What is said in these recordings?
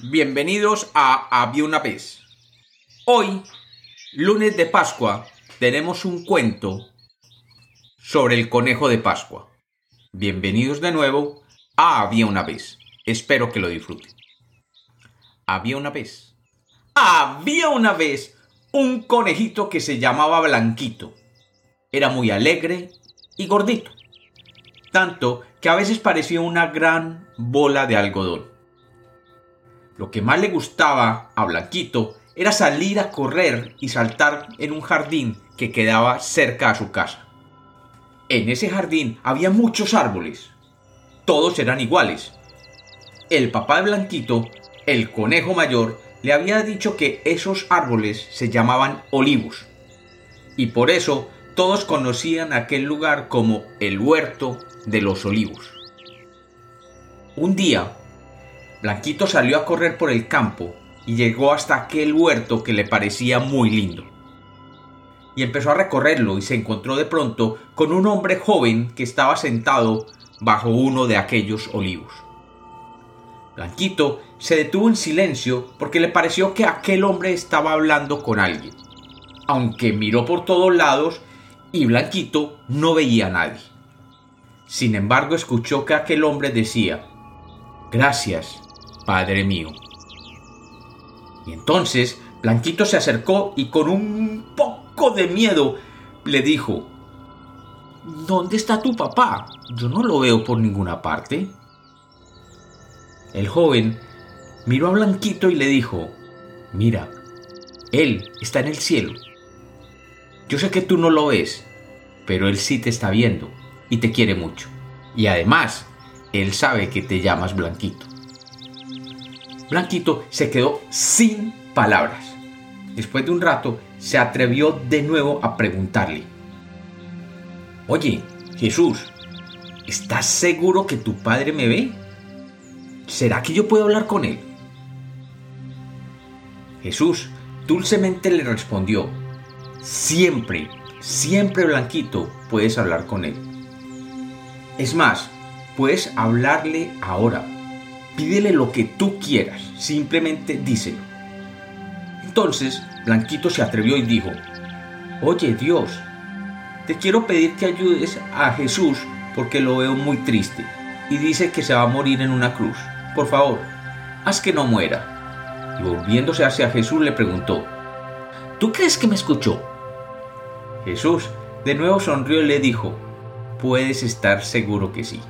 Bienvenidos a Había una vez. Hoy, lunes de Pascua, tenemos un cuento sobre el conejo de Pascua. Bienvenidos de nuevo a Había una vez. Espero que lo disfruten. Había una vez. Había una vez un conejito que se llamaba Blanquito. Era muy alegre y gordito. Tanto que a veces parecía una gran bola de algodón. Lo que más le gustaba a Blanquito era salir a correr y saltar en un jardín que quedaba cerca a su casa. En ese jardín había muchos árboles. Todos eran iguales. El papá de Blanquito, el conejo mayor, le había dicho que esos árboles se llamaban olivos. Y por eso todos conocían aquel lugar como el huerto de los olivos. Un día, Blanquito salió a correr por el campo y llegó hasta aquel huerto que le parecía muy lindo. Y empezó a recorrerlo y se encontró de pronto con un hombre joven que estaba sentado bajo uno de aquellos olivos. Blanquito se detuvo en silencio porque le pareció que aquel hombre estaba hablando con alguien, aunque miró por todos lados y Blanquito no veía a nadie. Sin embargo, escuchó que aquel hombre decía, Gracias, Padre mío. Y entonces Blanquito se acercó y con un poco de miedo le dijo, ¿Dónde está tu papá? Yo no lo veo por ninguna parte. El joven miró a Blanquito y le dijo, Mira, él está en el cielo. Yo sé que tú no lo ves, pero él sí te está viendo y te quiere mucho. Y además, él sabe que te llamas Blanquito. Blanquito se quedó sin palabras. Después de un rato, se atrevió de nuevo a preguntarle, Oye, Jesús, ¿estás seguro que tu padre me ve? ¿Será que yo puedo hablar con él? Jesús dulcemente le respondió, siempre, siempre Blanquito puedes hablar con él. Es más, puedes hablarle ahora. Pídele lo que tú quieras, simplemente díselo. Entonces Blanquito se atrevió y dijo, Oye Dios, te quiero pedir que ayudes a Jesús porque lo veo muy triste y dice que se va a morir en una cruz. Por favor, haz que no muera. Y volviéndose hacia Jesús le preguntó, ¿tú crees que me escuchó? Jesús de nuevo sonrió y le dijo, puedes estar seguro que sí.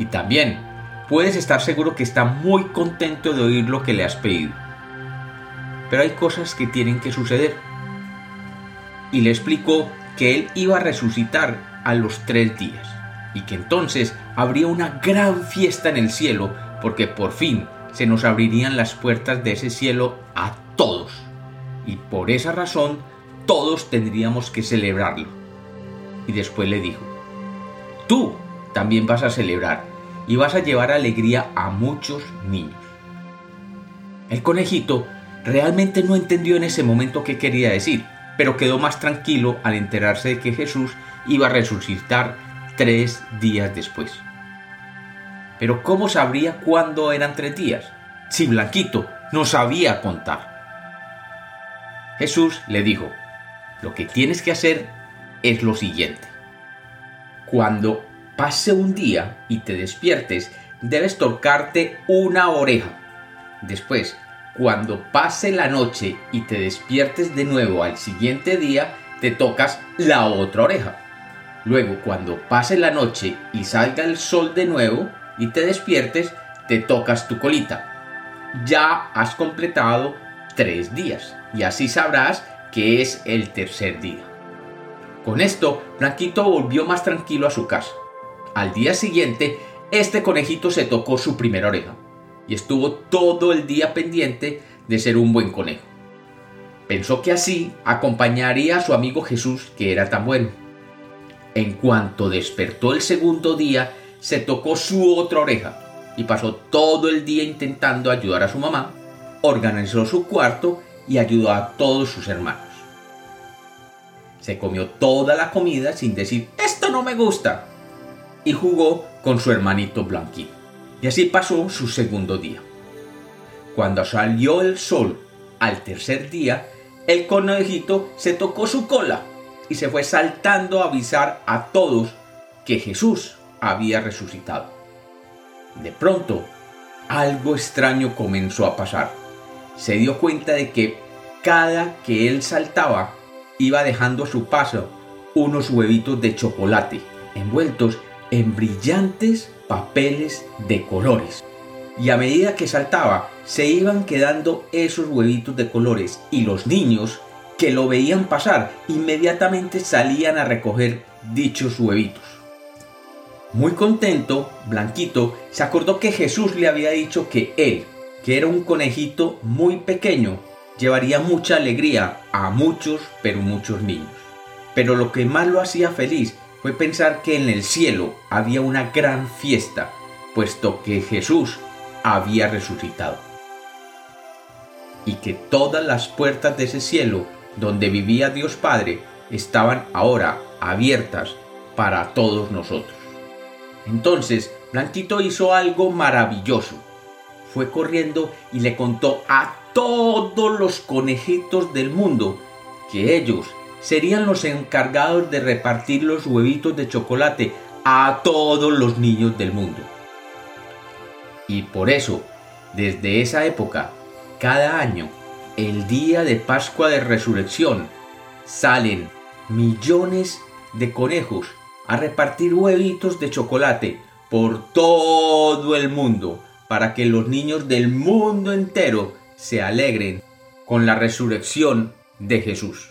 Y también puedes estar seguro que está muy contento de oír lo que le has pedido. Pero hay cosas que tienen que suceder. Y le explicó que él iba a resucitar a los tres días y que entonces habría una gran fiesta en el cielo porque por fin se nos abrirían las puertas de ese cielo a todos y por esa razón todos tendríamos que celebrarlo. Y después le dijo, tú también vas a celebrar y vas a llevar alegría a muchos niños. El conejito realmente no entendió en ese momento qué quería decir, pero quedó más tranquilo al enterarse de que Jesús iba a resucitar tres días después. Pero ¿cómo sabría cuándo eran tres días? Si Blanquito no sabía contar. Jesús le dijo, lo que tienes que hacer es lo siguiente. Cuando pase un día y te despiertes, debes tocarte una oreja. Después, cuando pase la noche y te despiertes de nuevo al siguiente día, te tocas la otra oreja. Luego, cuando pase la noche y salga el sol de nuevo y te despiertes, te tocas tu colita. Ya has completado tres días y así sabrás que es el tercer día. Con esto, Blanquito volvió más tranquilo a su casa. Al día siguiente, este conejito se tocó su primera oreja y estuvo todo el día pendiente de ser un buen conejo. Pensó que así acompañaría a su amigo Jesús, que era tan bueno. En cuanto despertó el segundo día, se tocó su otra oreja y pasó todo el día intentando ayudar a su mamá, organizó su cuarto y ayudó a todos sus hermanos. Se comió toda la comida sin decir, esto no me gusta, y jugó con su hermanito Blanquito. Y así pasó su segundo día. cuando salió el sol al tercer día, el conejito se tocó su cola y se fue saltando a avisar a todos que Jesús había resucitado. De pronto, algo extraño comenzó a pasar. Se dio cuenta de que cada que él saltaba, iba dejando a su paso unos huevitos de chocolate envueltos en brillantes papeles de colores. Y a medida que saltaba, se iban quedando esos huevitos de colores y los niños que lo veían pasar inmediatamente salían a recoger dichos huevitos. Muy contento, Blanquito se acordó que Jesús le había dicho que él, que era un conejito muy pequeño, llevaría mucha alegría a muchos, pero muchos niños. Pero lo que más lo hacía feliz fue pensar que en el cielo había una gran fiesta, puesto que Jesús había resucitado. Y que todas las puertas de ese cielo, donde vivía Dios Padre, estaban ahora abiertas para todos nosotros. Entonces, Blanquito hizo algo maravilloso. Fue corriendo y le contó a todos los conejitos del mundo que ellos serían los encargados de repartir los huevitos de chocolate a todos los niños del mundo. Y por eso, desde esa época, cada año, el día de Pascua de Resurrección, salen millones de conejos a repartir huevitos de chocolate por todo el mundo para que los niños del mundo entero se alegren con la resurrección de Jesús.